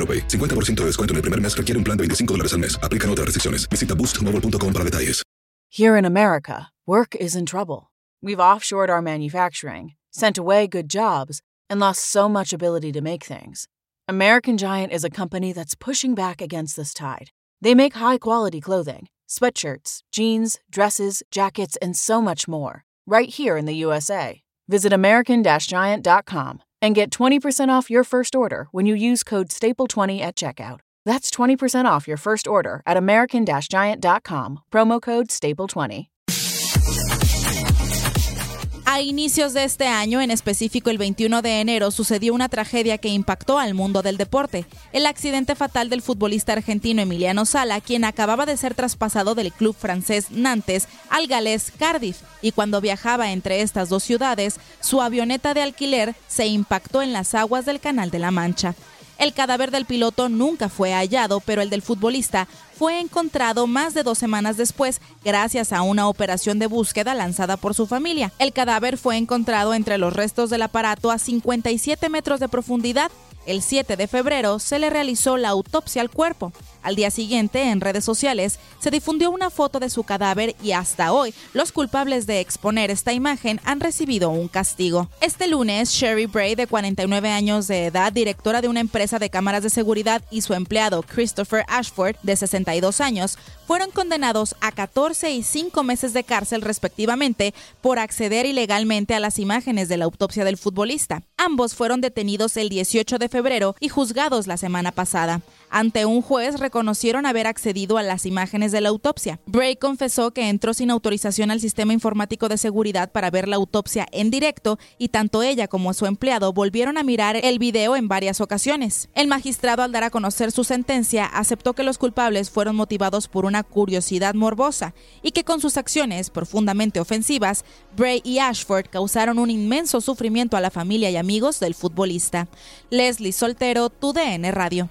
AroPay. 50% de descuento en el primer mes requiere un plan de 25 dólares al mes. Aplican otras restricciones. Visita boostmobile.com para detalles. Here in America, work is in trouble. We've offshored our manufacturing, sent away good jobs, and lost so much ability to make things. American Giant is a company that's pushing back against this tide. They make high quality clothing, sweatshirts, jeans, dresses, jackets, and so much more, right here in the USA. Visit American Giant.com and get 20% off your first order when you use code STAPLE20 at checkout. That's 20% off your first order at American Giant.com, promo code STAPLE20. A inicios de este año, en específico el 21 de enero, sucedió una tragedia que impactó al mundo del deporte. El accidente fatal del futbolista argentino Emiliano Sala, quien acababa de ser traspasado del club francés Nantes al galés Cardiff, y cuando viajaba entre estas dos ciudades, su avioneta de alquiler se impactó en las aguas del Canal de la Mancha. El cadáver del piloto nunca fue hallado, pero el del futbolista fue encontrado más de dos semanas después gracias a una operación de búsqueda lanzada por su familia. El cadáver fue encontrado entre los restos del aparato a 57 metros de profundidad. El 7 de febrero se le realizó la autopsia al cuerpo. Al día siguiente, en redes sociales, se difundió una foto de su cadáver y hasta hoy los culpables de exponer esta imagen han recibido un castigo. Este lunes, Sherry Bray, de 49 años de edad, directora de una empresa de cámaras de seguridad, y su empleado Christopher Ashford, de 62 años, fueron condenados a 14 y 5 meses de cárcel respectivamente por acceder ilegalmente a las imágenes de la autopsia del futbolista. Ambos fueron detenidos el 18 de febrero y juzgados la semana pasada. Ante un juez reconocieron haber accedido a las imágenes de la autopsia. Bray confesó que entró sin autorización al sistema informático de seguridad para ver la autopsia en directo y tanto ella como su empleado volvieron a mirar el video en varias ocasiones. El magistrado al dar a conocer su sentencia aceptó que los culpables fueron motivados por una curiosidad morbosa y que con sus acciones profundamente ofensivas, Bray y Ashford causaron un inmenso sufrimiento a la familia y amigos del futbolista. Leslie Soltero, TUDN Radio.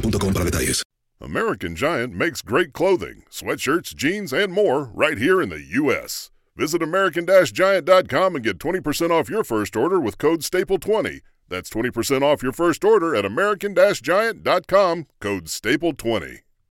para detalles. American Giant makes great clothing, sweatshirts, jeans, and more right here in the U.S. Visit American-Giant.com and get 20% off your first order with code STAPLE20. That's 20% off your first order at American-Giant.com, code STAPLE20.